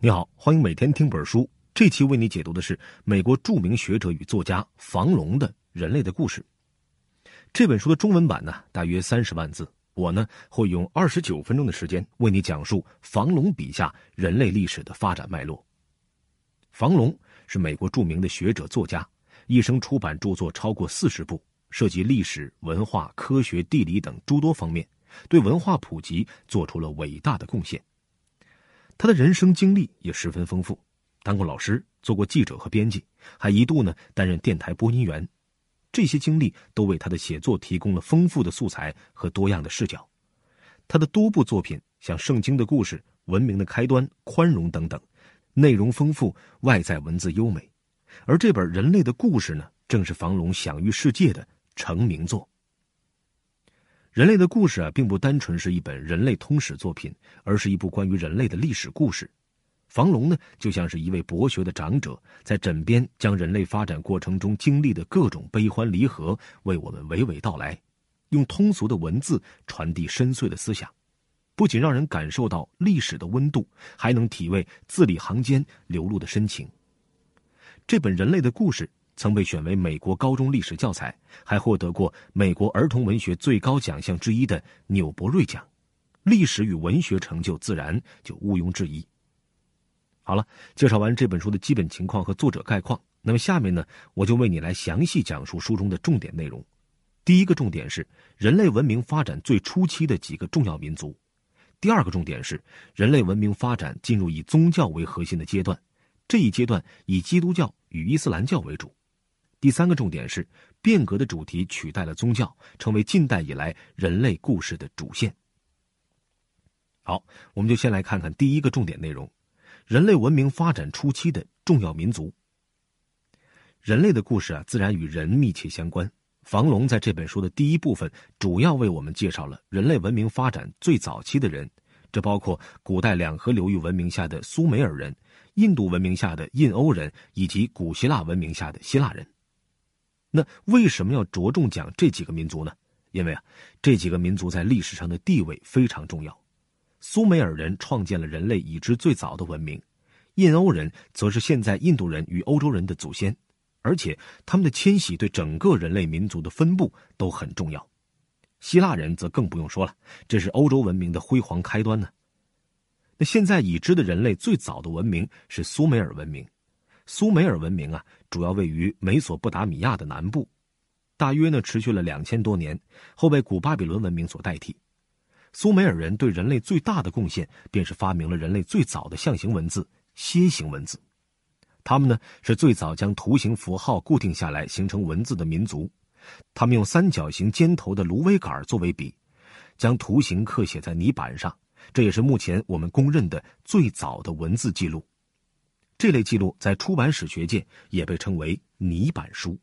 你好，欢迎每天听本书。这期为你解读的是美国著名学者与作家房龙的《人类的故事》。这本书的中文版呢，大约三十万字。我呢，会用二十九分钟的时间为你讲述房龙笔下人类历史的发展脉络。房龙是美国著名的学者作家，一生出版著作超过四十部，涉及历史、文化、科学、地理等诸多方面，对文化普及做出了伟大的贡献。他的人生经历也十分丰富，当过老师，做过记者和编辑，还一度呢担任电台播音员。这些经历都为他的写作提供了丰富的素材和多样的视角。他的多部作品，像《圣经的故事》《文明的开端》《宽容》等等，内容丰富，外在文字优美。而这本《人类的故事》呢，正是房龙享誉世界的成名作。人类的故事啊，并不单纯是一本人类通史作品，而是一部关于人类的历史故事。房龙呢，就像是一位博学的长者，在枕边将人类发展过程中经历的各种悲欢离合为我们娓娓道来，用通俗的文字传递深邃的思想，不仅让人感受到历史的温度，还能体味字里行间流露的深情。这本人类的故事。曾被选为美国高中历史教材，还获得过美国儿童文学最高奖项之一的纽伯瑞奖，历史与文学成就自然就毋庸置疑。好了，介绍完这本书的基本情况和作者概况，那么下面呢，我就为你来详细讲述书中的重点内容。第一个重点是人类文明发展最初期的几个重要民族；第二个重点是人类文明发展进入以宗教为核心的阶段，这一阶段以基督教与伊斯兰教为主。第三个重点是，变革的主题取代了宗教，成为近代以来人类故事的主线。好，我们就先来看看第一个重点内容：人类文明发展初期的重要民族。人类的故事啊，自然与人密切相关。房龙在这本书的第一部分，主要为我们介绍了人类文明发展最早期的人，这包括古代两河流域文明下的苏美尔人、印度文明下的印欧人，以及古希腊文明下的希腊人。那为什么要着重讲这几个民族呢？因为啊，这几个民族在历史上的地位非常重要。苏美尔人创建了人类已知最早的文明，印欧人则是现在印度人与欧洲人的祖先，而且他们的迁徙对整个人类民族的分布都很重要。希腊人则更不用说了，这是欧洲文明的辉煌开端呢。那现在已知的人类最早的文明是苏美尔文明。苏美尔文明啊，主要位于美索不达米亚的南部，大约呢持续了两千多年，后被古巴比伦文明所代替。苏美尔人对人类最大的贡献，便是发明了人类最早的象形文字——楔形文字。他们呢是最早将图形符号固定下来形成文字的民族。他们用三角形尖头的芦苇杆作为笔，将图形刻写在泥板上，这也是目前我们公认的最早的文字记录。这类记录在出版史学界也被称为泥板书。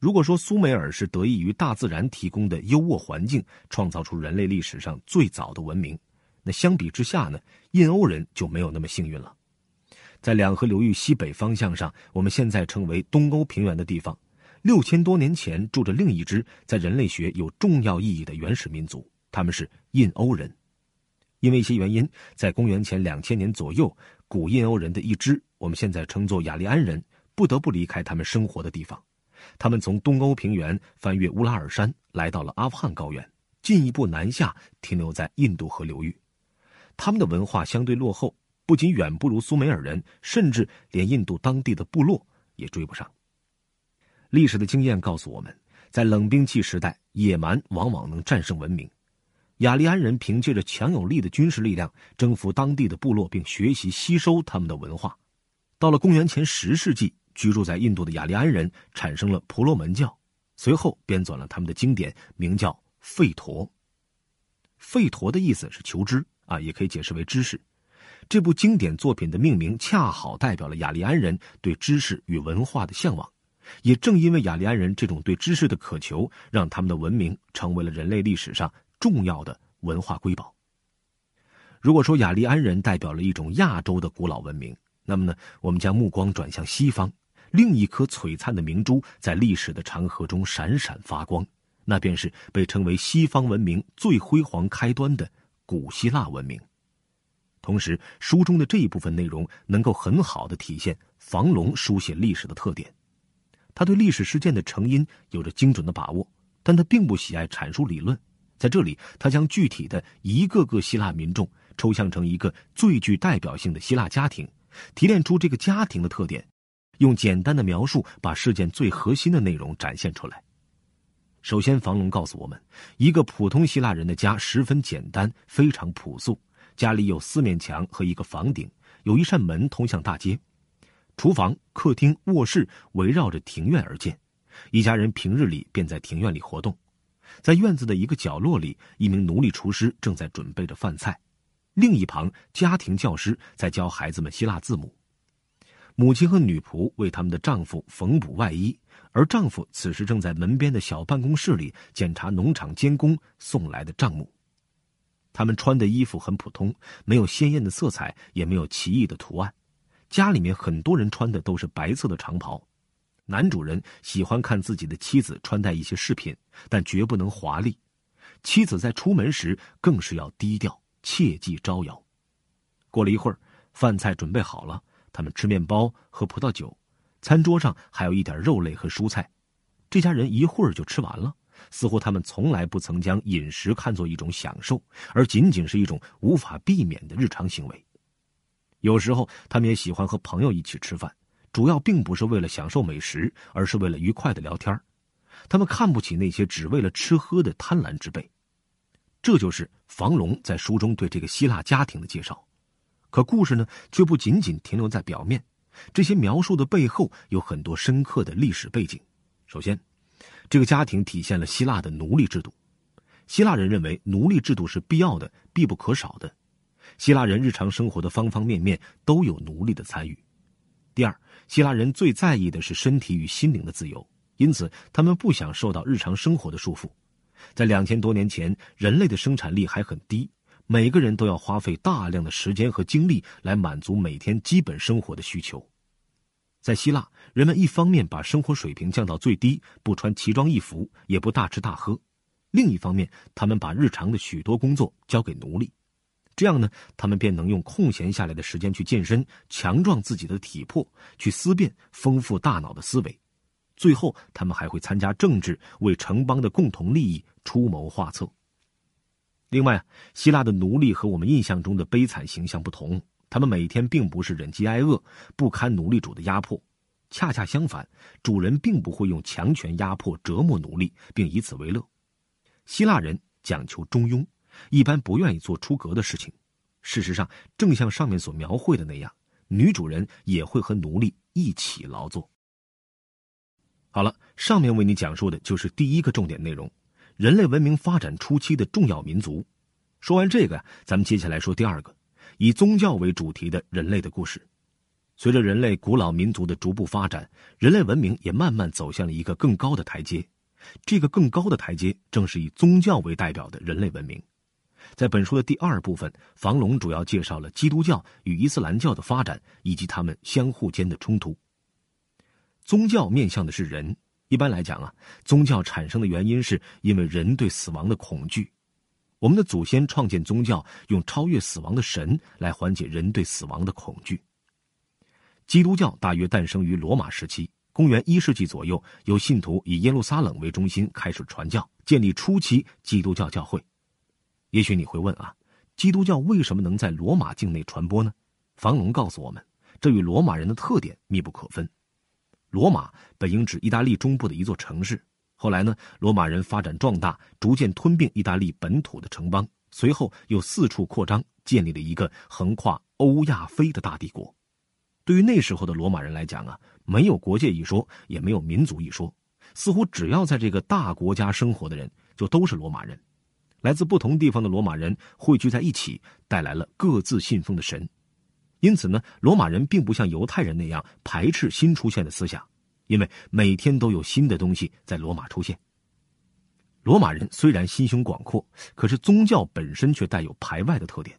如果说苏美尔是得益于大自然提供的优渥环境，创造出人类历史上最早的文明，那相比之下呢，印欧人就没有那么幸运了。在两河流域西北方向上，我们现在称为东欧平原的地方，六千多年前住着另一支在人类学有重要意义的原始民族，他们是印欧人。因为一些原因，在公元前两千年左右。古印欧人的一支，我们现在称作雅利安人，不得不离开他们生活的地方。他们从东欧平原翻越乌拉尔山，来到了阿富汗高原，进一步南下，停留在印度河流域。他们的文化相对落后，不仅远不如苏美尔人，甚至连印度当地的部落也追不上。历史的经验告诉我们，在冷兵器时代，野蛮往往能战胜文明。雅利安人凭借着强有力的军事力量征服当地的部落，并学习吸收他们的文化。到了公元前十世纪，居住在印度的雅利安人产生了婆罗门教，随后编纂了他们的经典，名叫《吠陀》。吠陀的意思是求知啊，也可以解释为知识。这部经典作品的命名恰好代表了雅利安人对知识与文化的向往。也正因为雅利安人这种对知识的渴求，让他们的文明成为了人类历史上。重要的文化瑰宝。如果说雅利安人代表了一种亚洲的古老文明，那么呢，我们将目光转向西方，另一颗璀璨的明珠在历史的长河中闪闪发光，那便是被称为西方文明最辉煌开端的古希腊文明。同时，书中的这一部分内容能够很好的体现房龙书写历史的特点。他对历史事件的成因有着精准的把握，但他并不喜爱阐述理论。在这里，他将具体的一个个希腊民众抽象成一个最具代表性的希腊家庭，提炼出这个家庭的特点，用简单的描述把事件最核心的内容展现出来。首先，房龙告诉我们，一个普通希腊人的家十分简单，非常朴素。家里有四面墙和一个房顶，有一扇门通向大街，厨房、客厅、卧室围绕着庭院而建。一家人平日里便在庭院里活动。在院子的一个角落里，一名奴隶厨师正在准备着饭菜，另一旁，家庭教师在教孩子们希腊字母。母亲和女仆为他们的丈夫缝补外衣，而丈夫此时正在门边的小办公室里检查农场监工送来的账目。他们穿的衣服很普通，没有鲜艳的色彩，也没有奇异的图案。家里面很多人穿的都是白色的长袍。男主人喜欢看自己的妻子穿戴一些饰品，但绝不能华丽。妻子在出门时更是要低调，切忌招摇。过了一会儿，饭菜准备好了，他们吃面包，喝葡萄酒，餐桌上还有一点肉类和蔬菜。这家人一会儿就吃完了。似乎他们从来不曾将饮食看作一种享受，而仅仅是一种无法避免的日常行为。有时候，他们也喜欢和朋友一起吃饭，主要并不是为了享受美食，而是为了愉快的聊天。他们看不起那些只为了吃喝的贪婪之辈。这就是房龙在书中对这个希腊家庭的介绍。可故事呢，却不仅仅停留在表面，这些描述的背后有很多深刻的历史背景。首先。这个家庭体现了希腊的奴隶制度。希腊人认为奴隶制度是必要的、必不可少的。希腊人日常生活的方方面面都有奴隶的参与。第二，希腊人最在意的是身体与心灵的自由，因此他们不想受到日常生活的束缚。在两千多年前，人类的生产力还很低，每个人都要花费大量的时间和精力来满足每天基本生活的需求。在希腊，人们一方面把生活水平降到最低，不穿奇装异服，也不大吃大喝；另一方面，他们把日常的许多工作交给奴隶，这样呢，他们便能用空闲下来的时间去健身，强壮自己的体魄，去思辨，丰富大脑的思维。最后，他们还会参加政治，为城邦的共同利益出谋划策。另外，希腊的奴隶和我们印象中的悲惨形象不同。他们每天并不是忍饥挨饿，不堪奴隶主的压迫，恰恰相反，主人并不会用强权压迫折磨奴隶，并以此为乐。希腊人讲求中庸，一般不愿意做出格的事情。事实上，正像上面所描绘的那样，女主人也会和奴隶一起劳作。好了，上面为你讲述的就是第一个重点内容：人类文明发展初期的重要民族。说完这个呀，咱们接下来说第二个。以宗教为主题的人类的故事，随着人类古老民族的逐步发展，人类文明也慢慢走向了一个更高的台阶。这个更高的台阶正是以宗教为代表的人类文明。在本书的第二部分，房龙主要介绍了基督教与伊斯兰教的发展以及他们相互间的冲突。宗教面向的是人，一般来讲啊，宗教产生的原因是因为人对死亡的恐惧。我们的祖先创建宗教，用超越死亡的神来缓解人对死亡的恐惧。基督教大约诞生于罗马时期，公元一世纪左右，由信徒以耶路撒冷为中心开始传教，建立初期基督教教会。也许你会问啊，基督教为什么能在罗马境内传播呢？房龙告诉我们，这与罗马人的特点密不可分。罗马本应指意大利中部的一座城市。后来呢，罗马人发展壮大，逐渐吞并意大利本土的城邦，随后又四处扩张，建立了一个横跨欧亚非的大帝国。对于那时候的罗马人来讲啊，没有国界一说，也没有民族一说，似乎只要在这个大国家生活的人，就都是罗马人。来自不同地方的罗马人汇聚在一起，带来了各自信奉的神。因此呢，罗马人并不像犹太人那样排斥新出现的思想。因为每天都有新的东西在罗马出现。罗马人虽然心胸广阔，可是宗教本身却带有排外的特点，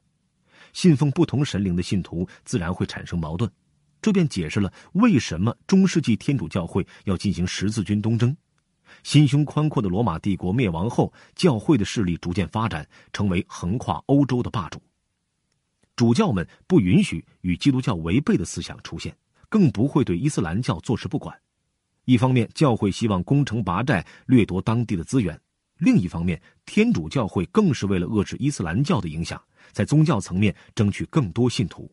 信奉不同神灵的信徒自然会产生矛盾，这便解释了为什么中世纪天主教会要进行十字军东征。心胸宽阔的罗马帝国灭亡后，教会的势力逐渐发展，成为横跨欧洲的霸主。主教们不允许与基督教违背的思想出现，更不会对伊斯兰教坐视不管。一方面，教会希望攻城拔寨，掠夺当地的资源；另一方面，天主教会更是为了遏制伊斯兰教的影响，在宗教层面争取更多信徒。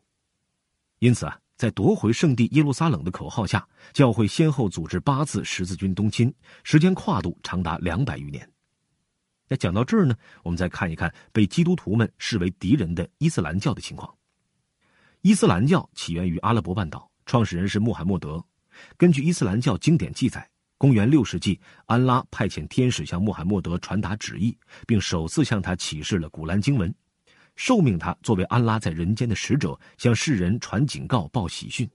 因此啊，在夺回圣地耶路撒冷的口号下，教会先后组织八次十字军东侵，时间跨度长达两百余年。那讲到这儿呢，我们再看一看被基督徒们视为敌人的伊斯兰教的情况。伊斯兰教起源于阿拉伯半岛，创始人是穆罕默德。根据伊斯兰教经典记载，公元六世纪，安拉派遣天使向穆罕默德传达旨意，并首次向他启示了古兰经文，受命他作为安拉在人间的使者，向世人传警告、报喜讯。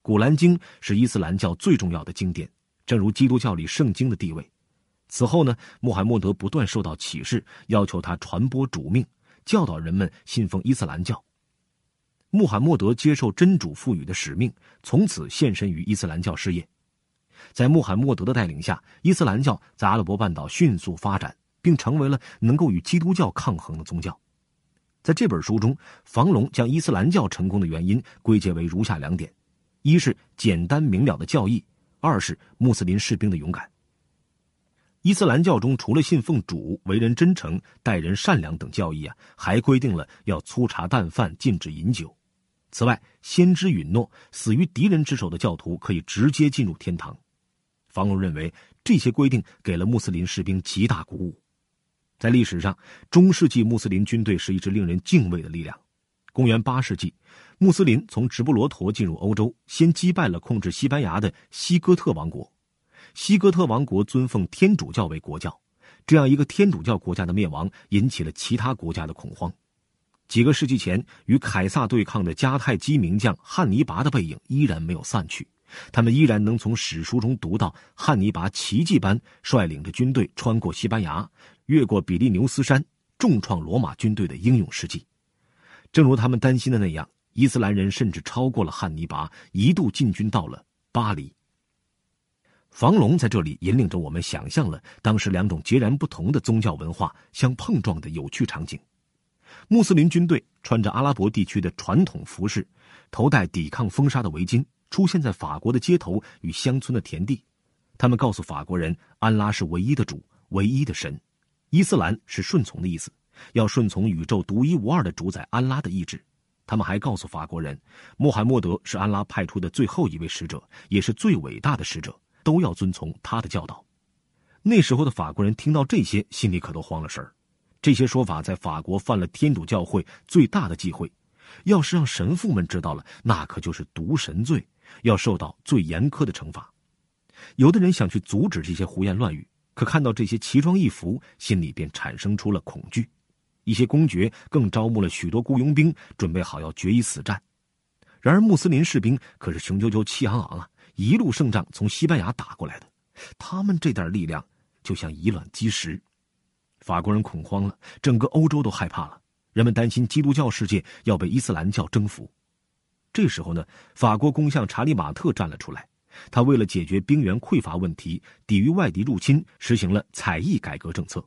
古兰经是伊斯兰教最重要的经典，正如基督教里圣经的地位。此后呢，穆罕默德不断受到启示，要求他传播主命，教导人们信奉伊斯兰教。穆罕默德接受真主赋予的使命，从此献身于伊斯兰教事业。在穆罕默德的带领下，伊斯兰教在阿拉伯半岛迅速发展，并成为了能够与基督教抗衡的宗教。在这本书中，房龙将伊斯兰教成功的原因归结为如下两点：一是简单明了的教义；二是穆斯林士兵的勇敢。伊斯兰教中除了信奉主、为人真诚、待人善良等教义啊，还规定了要粗茶淡饭、禁止饮酒。此外，先知允诺，死于敌人之手的教徒可以直接进入天堂。房龙认为，这些规定给了穆斯林士兵极大鼓舞。在历史上，中世纪穆斯林军队是一支令人敬畏的力量。公元八世纪，穆斯林从直布罗陀进入欧洲，先击败了控制西班牙的西哥特王国。西哥特王国尊奉天主教为国教，这样一个天主教国家的灭亡，引起了其他国家的恐慌。几个世纪前与凯撒对抗的迦太基名将汉尼拔的背影依然没有散去，他们依然能从史书中读到汉尼拔奇迹般率领着军队穿过西班牙，越过比利牛斯山，重创罗马军队的英勇事迹。正如他们担心的那样，伊斯兰人甚至超过了汉尼拔，一度进军到了巴黎。房龙在这里引领着我们想象了当时两种截然不同的宗教文化相碰撞的有趣场景。穆斯林军队穿着阿拉伯地区的传统服饰，头戴抵抗风沙的围巾，出现在法国的街头与乡村的田地。他们告诉法国人，安拉是唯一的主，唯一的神。伊斯兰是顺从的意思，要顺从宇宙独一无二的主宰安拉的意志。他们还告诉法国人，穆罕默德是安拉派出的最后一位使者，也是最伟大的使者，都要遵从他的教导。那时候的法国人听到这些，心里可都慌了神儿。这些说法在法国犯了天主教会最大的忌讳，要是让神父们知道了，那可就是渎神罪，要受到最严苛的惩罚。有的人想去阻止这些胡言乱语，可看到这些奇装异服，心里便产生出了恐惧。一些公爵更招募了许多雇佣兵，准备好要决一死战。然而穆斯林士兵可是雄赳赳气昂昂啊，一路胜仗从西班牙打过来的，他们这点力量就像以卵击石。法国人恐慌了，整个欧洲都害怕了。人们担心基督教世界要被伊斯兰教征服。这时候呢，法国公相查理马特站了出来。他为了解决兵源匮乏问题，抵御外敌入侵，实行了采邑改革政策。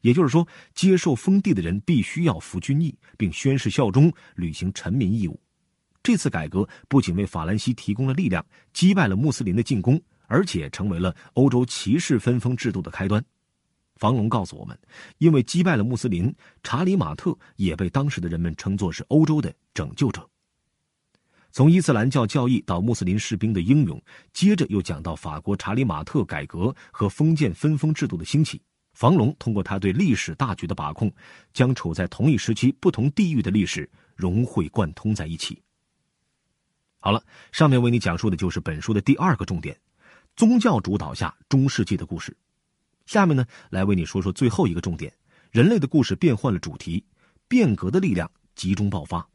也就是说，接受封地的人必须要服军役，并宣誓效忠，履行臣民义务。这次改革不仅为法兰西提供了力量，击败了穆斯林的进攻，而且成为了欧洲骑士分封制度的开端。房龙告诉我们，因为击败了穆斯林，查理马特也被当时的人们称作是欧洲的拯救者。从伊斯兰教教义到穆斯林士兵的英勇，接着又讲到法国查理马特改革和封建分封制度的兴起。房龙通过他对历史大局的把控，将处在同一时期不同地域的历史融会贯通在一起。好了，上面为你讲述的就是本书的第二个重点：宗教主导下中世纪的故事。下面呢，来为你说说最后一个重点：人类的故事变换了主题，变革的力量集中爆发。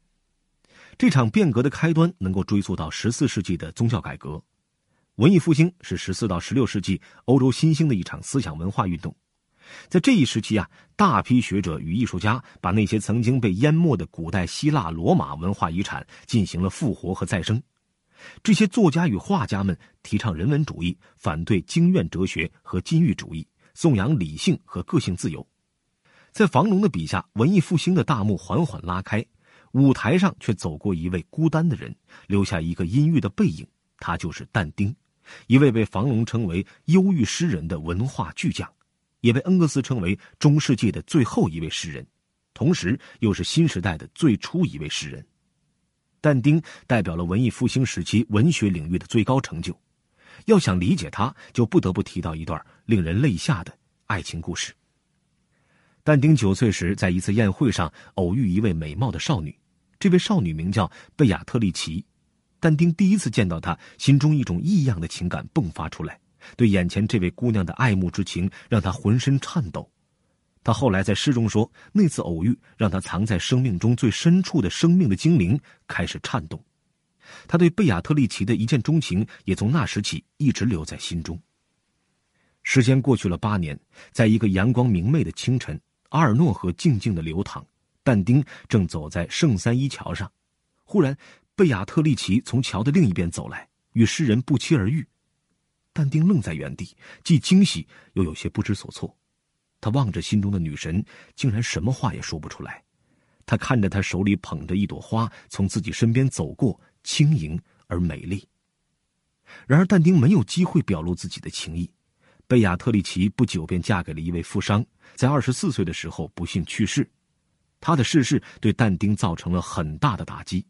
这场变革的开端能够追溯到十四世纪的宗教改革。文艺复兴是十四到十六世纪欧洲新兴的一场思想文化运动。在这一时期啊，大批学者与艺术家把那些曾经被淹没的古代希腊、罗马文化遗产进行了复活和再生。这些作家与画家们提倡人文主义，反对经院哲学和禁欲主义。颂扬理性和个性自由，在房龙的笔下，文艺复兴的大幕缓缓拉开，舞台上却走过一位孤单的人，留下一个阴郁的背影。他就是但丁，一位被房龙称为忧郁诗人的文化巨匠，也被恩格斯称为中世纪的最后一位诗人，同时又是新时代的最初一位诗人。但丁代表了文艺复兴时期文学领域的最高成就。要想理解他，就不得不提到一段令人泪下的爱情故事。但丁九岁时，在一次宴会上偶遇一位美貌的少女，这位少女名叫贝亚特丽奇。但丁第一次见到她，心中一种异样的情感迸发出来，对眼前这位姑娘的爱慕之情让他浑身颤抖。他后来在诗中说，那次偶遇让他藏在生命中最深处的生命的精灵开始颤动。他对贝亚特丽奇的一见钟情也从那时起一直留在心中。时间过去了八年，在一个阳光明媚的清晨。阿尔诺河静静的流淌，但丁正走在圣三一桥上，忽然，贝亚特丽奇从桥的另一边走来，与诗人不期而遇。但丁愣在原地，既惊喜又有些不知所措。他望着心中的女神，竟然什么话也说不出来。他看着她手里捧着一朵花从自己身边走过，轻盈而美丽。然而，但丁没有机会表露自己的情意。贝亚特丽奇不久便嫁给了一位富商，在二十四岁的时候不幸去世。他的逝世对但丁造成了很大的打击。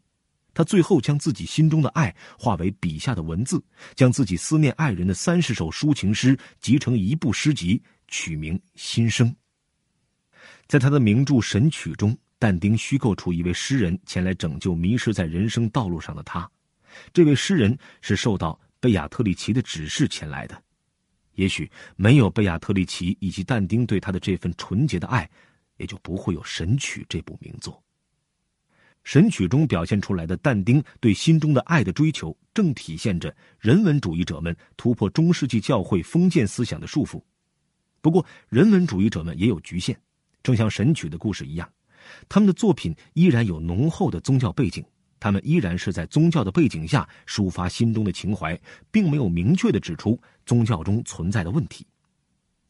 他最后将自己心中的爱化为笔下的文字，将自己思念爱人的三十首抒情诗集成一部诗集，取名《心声》。在他的名著《神曲》中，但丁虚构出一位诗人前来拯救迷失在人生道路上的他。这位诗人是受到贝亚特丽奇的指示前来的。也许没有贝亚特丽奇以及但丁对他的这份纯洁的爱，也就不会有《神曲》这部名作。《神曲》中表现出来的但丁对心中的爱的追求，正体现着人文主义者们突破中世纪教会封建思想的束缚。不过，人文主义者们也有局限，正像《神曲》的故事一样，他们的作品依然有浓厚的宗教背景。他们依然是在宗教的背景下抒发心中的情怀，并没有明确的指出宗教中存在的问题。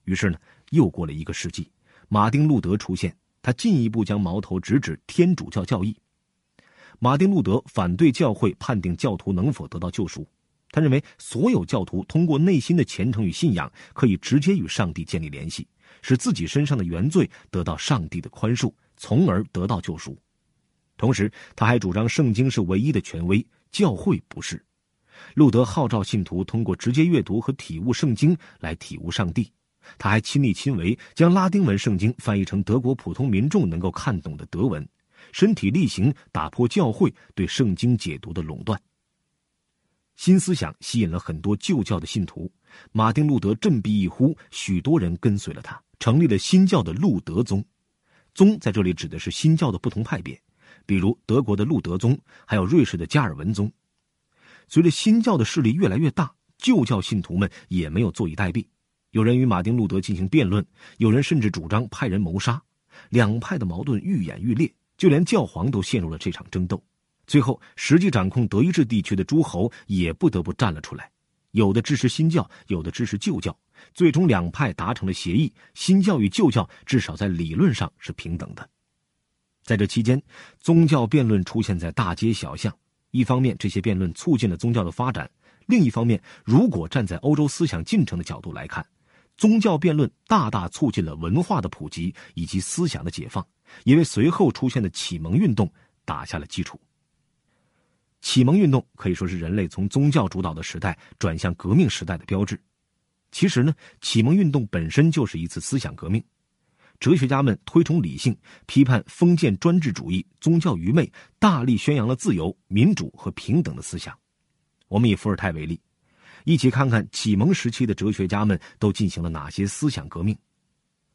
于是呢，又过了一个世纪，马丁·路德出现，他进一步将矛头直指天主教教义。马丁·路德反对教会判定教徒能否得到救赎，他认为所有教徒通过内心的虔诚与信仰，可以直接与上帝建立联系，使自己身上的原罪得到上帝的宽恕，从而得到救赎。同时，他还主张圣经是唯一的权威，教会不是。路德号召信徒通过直接阅读和体悟圣经来体悟上帝。他还亲力亲为，将拉丁文圣经翻译成德国普通民众能够看懂的德文，身体力行打破教会对圣经解读的垄断。新思想吸引了很多旧教的信徒，马丁·路德振臂一呼，许多人跟随了他，成立了新教的路德宗。宗在这里指的是新教的不同派别。比如德国的路德宗，还有瑞士的加尔文宗。随着新教的势力越来越大，旧教信徒们也没有坐以待毙。有人与马丁·路德进行辩论，有人甚至主张派人谋杀。两派的矛盾愈演愈烈，就连教皇都陷入了这场争斗。最后，实际掌控德意志地区的诸侯也不得不站了出来，有的支持新教，有的支持旧教。最终，两派达成了协议：新教与旧教至少在理论上是平等的。在这期间，宗教辩论出现在大街小巷。一方面，这些辩论促进了宗教的发展；另一方面，如果站在欧洲思想进程的角度来看，宗教辩论大大促进了文化的普及以及思想的解放，也为随后出现的启蒙运动打下了基础。启蒙运动可以说是人类从宗教主导的时代转向革命时代的标志。其实呢，启蒙运动本身就是一次思想革命。哲学家们推崇理性，批判封建专制主义、宗教愚昧，大力宣扬了自由、民主和平等的思想。我们以伏尔泰为例，一起看看启蒙时期的哲学家们都进行了哪些思想革命。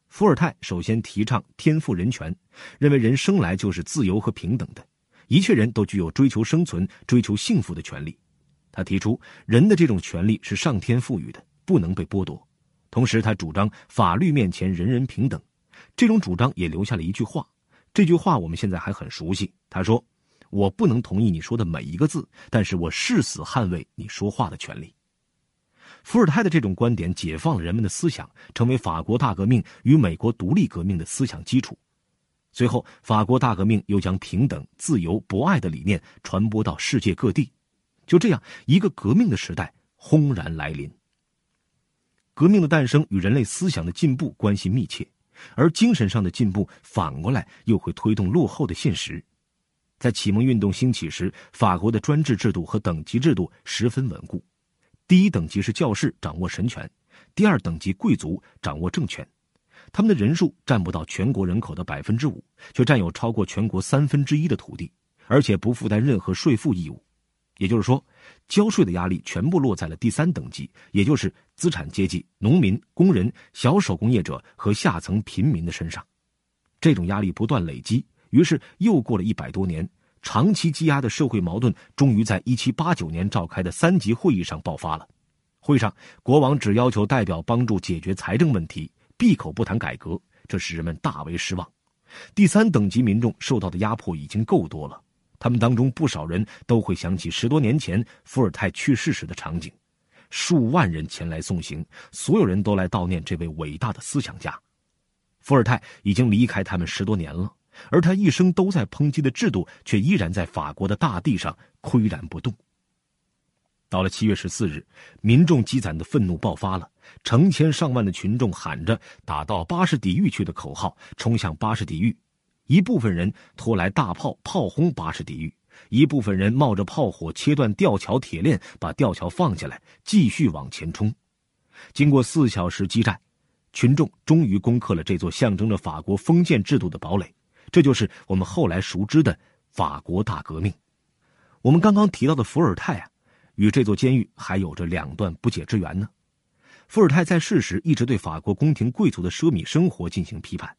伏尔泰首先提倡天赋人权，认为人生来就是自由和平等的，一切人都具有追求生存、追求幸福的权利。他提出，人的这种权利是上天赋予的，不能被剥夺。同时，他主张法律面前人人平等。这种主张也留下了一句话，这句话我们现在还很熟悉。他说：“我不能同意你说的每一个字，但是我誓死捍卫你说话的权利。”伏尔泰的这种观点解放了人们的思想，成为法国大革命与美国独立革命的思想基础。随后，法国大革命又将平等、自由、博爱的理念传播到世界各地。就这样，一个革命的时代轰然来临。革命的诞生与人类思想的进步关系密切，而精神上的进步反过来又会推动落后的现实。在启蒙运动兴起时，法国的专制制度和等级制度十分稳固。第一等级是教士，掌握神权；第二等级贵族掌握政权。他们的人数占不到全国人口的百分之五，却占有超过全国三分之一的土地，而且不负担任何税负义务。也就是说，交税的压力全部落在了第三等级，也就是资产阶级、农民、工人、小手工业者和下层平民的身上。这种压力不断累积，于是又过了一百多年，长期积压的社会矛盾终于在一七八九年召开的三级会议上爆发了。会上，国王只要求代表帮助解决财政问题。闭口不谈改革，这使人们大为失望。第三等级民众受到的压迫已经够多了，他们当中不少人都会想起十多年前伏尔泰去世时的场景，数万人前来送行，所有人都来悼念这位伟大的思想家。伏尔泰已经离开他们十多年了，而他一生都在抨击的制度却依然在法国的大地上岿然不动。到了七月十四日，民众积攒的愤怒爆发了，成千上万的群众喊着“打到巴士底狱去”的口号，冲向巴士底狱。一部分人拖来大炮炮轰巴士底狱，一部分人冒着炮火切断吊桥铁链，把吊桥放下来，继续往前冲。经过四小时激战，群众终于攻克了这座象征着法国封建制度的堡垒。这就是我们后来熟知的法国大革命。我们刚刚提到的伏尔泰啊。与这座监狱还有着两段不解之缘呢。伏尔泰在世时一直对法国宫廷贵族的奢靡生活进行批判。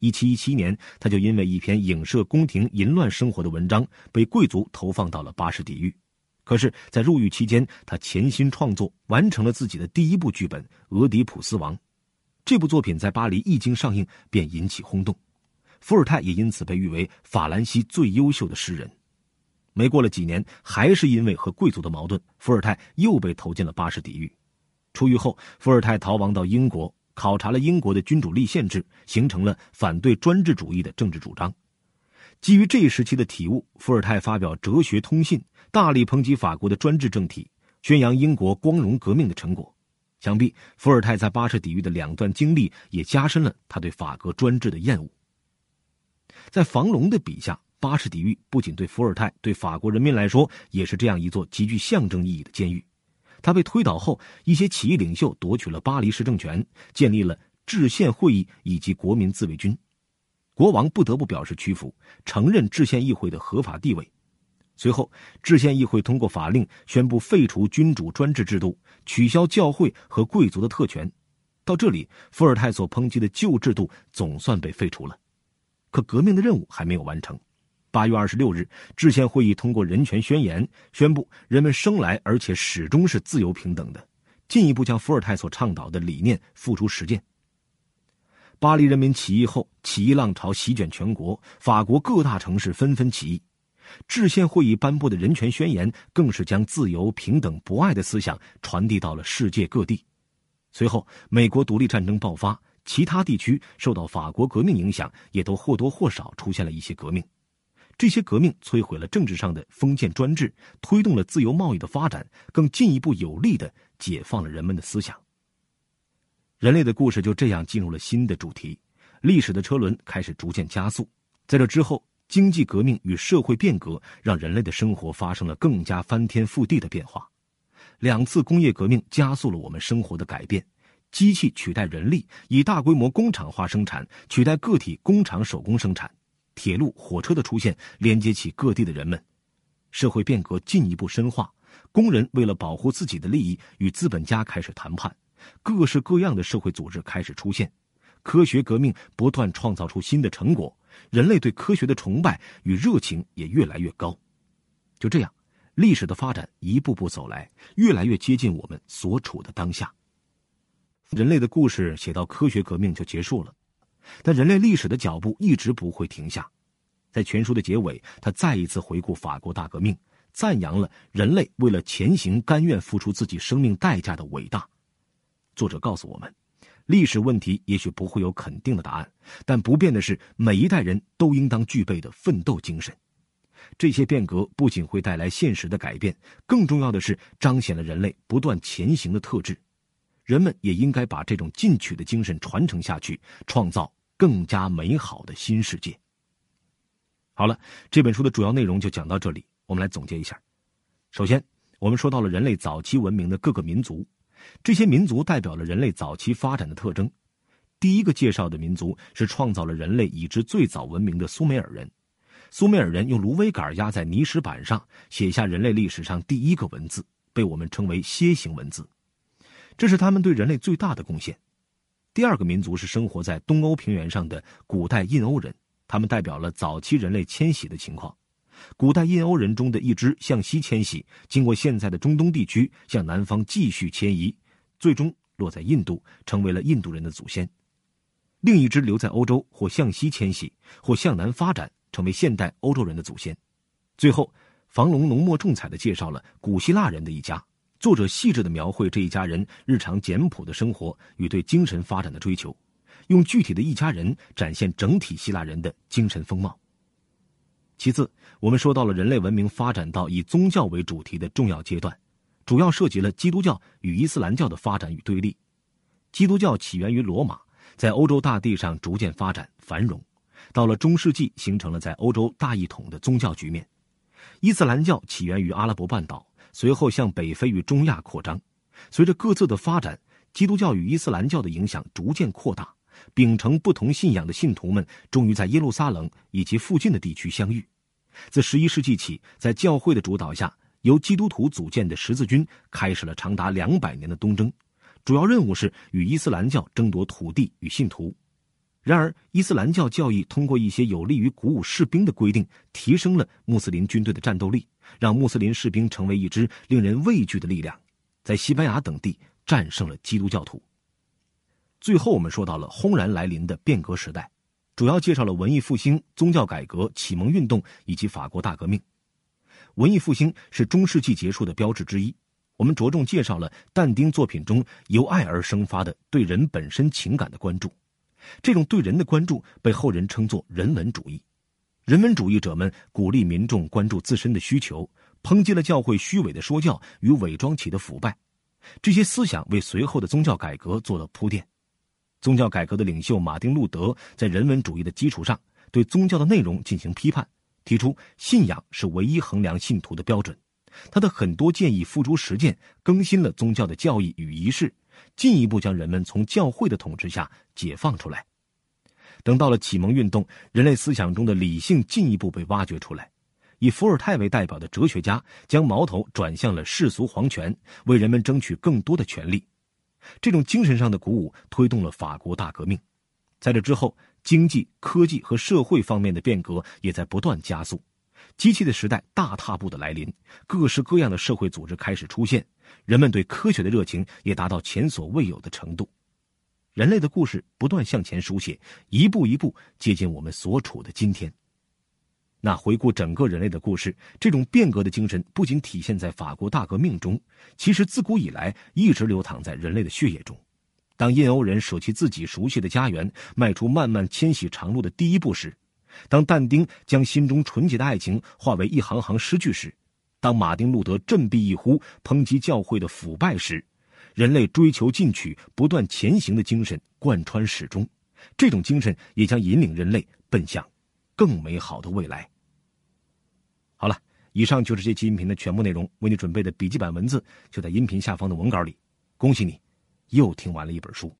一七一七年，他就因为一篇影射宫廷淫乱生活的文章被贵族投放到了巴士底狱。可是，在入狱期间，他潜心创作，完成了自己的第一部剧本《俄狄浦斯王》。这部作品在巴黎一经上映便引起轰动，伏尔泰也因此被誉为法兰西最优秀的诗人。没过了几年，还是因为和贵族的矛盾，伏尔泰又被投进了巴士底狱。出狱后，伏尔泰逃亡到英国，考察了英国的君主立宪制，形成了反对专制主义的政治主张。基于这一时期的体悟，伏尔泰发表哲学通信，大力抨击法国的专制政体，宣扬英国光荣革命的成果。想必伏尔泰在巴士底狱的两段经历，也加深了他对法国专制的厌恶。在房龙的笔下。巴士底狱不仅对伏尔泰，对法国人民来说也是这样一座极具象征意义的监狱。他被推倒后，一些起义领袖夺取了巴黎市政权，建立了制宪会议以及国民自卫军。国王不得不表示屈服，承认制宪议会的合法地位。随后，制宪议会通过法令，宣布废除君主专制制度，取消教会和贵族的特权。到这里，伏尔泰所抨击的旧制度总算被废除了。可革命的任务还没有完成。八月二十六日，制宪会议通过人权宣言，宣布人们生来而且始终是自由平等的，进一步将伏尔泰所倡导的理念付诸实践。巴黎人民起义后，起义浪潮席卷全国，法国各大城市纷纷起义。制宪会议颁布的人权宣言，更是将自由、平等、博爱的思想传递到了世界各地。随后，美国独立战争爆发，其他地区受到法国革命影响，也都或多或少出现了一些革命。这些革命摧毁了政治上的封建专制，推动了自由贸易的发展，更进一步有力的解放了人们的思想。人类的故事就这样进入了新的主题，历史的车轮开始逐渐加速。在这之后，经济革命与社会变革让人类的生活发生了更加翻天覆地的变化。两次工业革命加速了我们生活的改变，机器取代人力，以大规模工厂化生产取代个体工厂手工生产。铁路、火车的出现，连接起各地的人们，社会变革进一步深化。工人为了保护自己的利益，与资本家开始谈判。各式各样的社会组织开始出现。科学革命不断创造出新的成果，人类对科学的崇拜与热情也越来越高。就这样，历史的发展一步步走来，越来越接近我们所处的当下。人类的故事写到科学革命就结束了。但人类历史的脚步一直不会停下，在全书的结尾，他再一次回顾法国大革命，赞扬了人类为了前行甘愿付出自己生命代价的伟大。作者告诉我们，历史问题也许不会有肯定的答案，但不变的是每一代人都应当具备的奋斗精神。这些变革不仅会带来现实的改变，更重要的是彰显了人类不断前行的特质。人们也应该把这种进取的精神传承下去，创造更加美好的新世界。好了，这本书的主要内容就讲到这里。我们来总结一下：首先，我们说到了人类早期文明的各个民族。这些民族代表了人类早期发展的特征。第一个介绍的民族是创造了人类已知最早文明的苏美尔人。苏美尔人用芦苇杆压在泥石板上，写下人类历史上第一个文字，被我们称为楔形文字。这是他们对人类最大的贡献。第二个民族是生活在东欧平原上的古代印欧人，他们代表了早期人类迁徙的情况。古代印欧人中的一支向西迁徙，经过现在的中东地区，向南方继续迁移，最终落在印度，成为了印度人的祖先。另一支留在欧洲，或向西迁徙，或向南发展，成为现代欧洲人的祖先。最后，房龙浓墨重彩地介绍了古希腊人的一家。作者细致地描绘这一家人日常简朴的生活与对精神发展的追求，用具体的一家人展现整体希腊人的精神风貌。其次，我们说到了人类文明发展到以宗教为主题的重要阶段，主要涉及了基督教与伊斯兰教的发展与对立。基督教起源于罗马，在欧洲大地上逐渐发展繁荣，到了中世纪形成了在欧洲大一统的宗教局面。伊斯兰教起源于阿拉伯半岛，随后向北非与中亚扩张。随着各自的发展，基督教与伊斯兰教的影响逐渐扩大。秉承不同信仰的信徒们终于在耶路撒冷以及附近的地区相遇。自十一世纪起，在教会的主导下，由基督徒组建的十字军开始了长达两百年的东征，主要任务是与伊斯兰教争夺土地与信徒。然而，伊斯兰教教义通过一些有利于鼓舞士兵的规定，提升了穆斯林军队的战斗力，让穆斯林士兵成为一支令人畏惧的力量，在西班牙等地战胜了基督教徒。最后，我们说到了轰然来临的变革时代，主要介绍了文艺复兴、宗教改革、启蒙运动以及法国大革命。文艺复兴是中世纪结束的标志之一。我们着重介绍了但丁作品中由爱而生发的对人本身情感的关注。这种对人的关注被后人称作人文主义。人文主义者们鼓励民众关注自身的需求，抨击了教会虚伪的说教与伪装起的腐败。这些思想为随后的宗教改革做了铺垫。宗教改革的领袖马丁·路德在人文主义的基础上，对宗教的内容进行批判，提出信仰是唯一衡量信徒的标准。他的很多建议付诸实践，更新了宗教的教义与仪式，进一步将人们从教会的统治下解放出来。等到了启蒙运动，人类思想中的理性进一步被挖掘出来，以伏尔泰为代表的哲学家将矛头转向了世俗皇权，为人们争取更多的权利。这种精神上的鼓舞推动了法国大革命，在这之后，经济、科技和社会方面的变革也在不断加速，机器的时代大踏步的来临，各式各样的社会组织开始出现，人们对科学的热情也达到前所未有的程度，人类的故事不断向前书写，一步一步接近我们所处的今天。那回顾整个人类的故事，这种变革的精神不仅体现在法国大革命中，其实自古以来一直流淌在人类的血液中。当印欧人舍弃自己熟悉的家园，迈出漫漫迁徙长路的第一步时，当但丁将心中纯洁的爱情化为一行行诗句时，当马丁路德振臂一呼，抨击教会的腐败时，人类追求进取、不断前行的精神贯穿始终。这种精神也将引领人类奔向更美好的未来。好了，以上就是这期音频的全部内容。为你准备的笔记本文字就在音频下方的文稿里。恭喜你，又听完了一本书。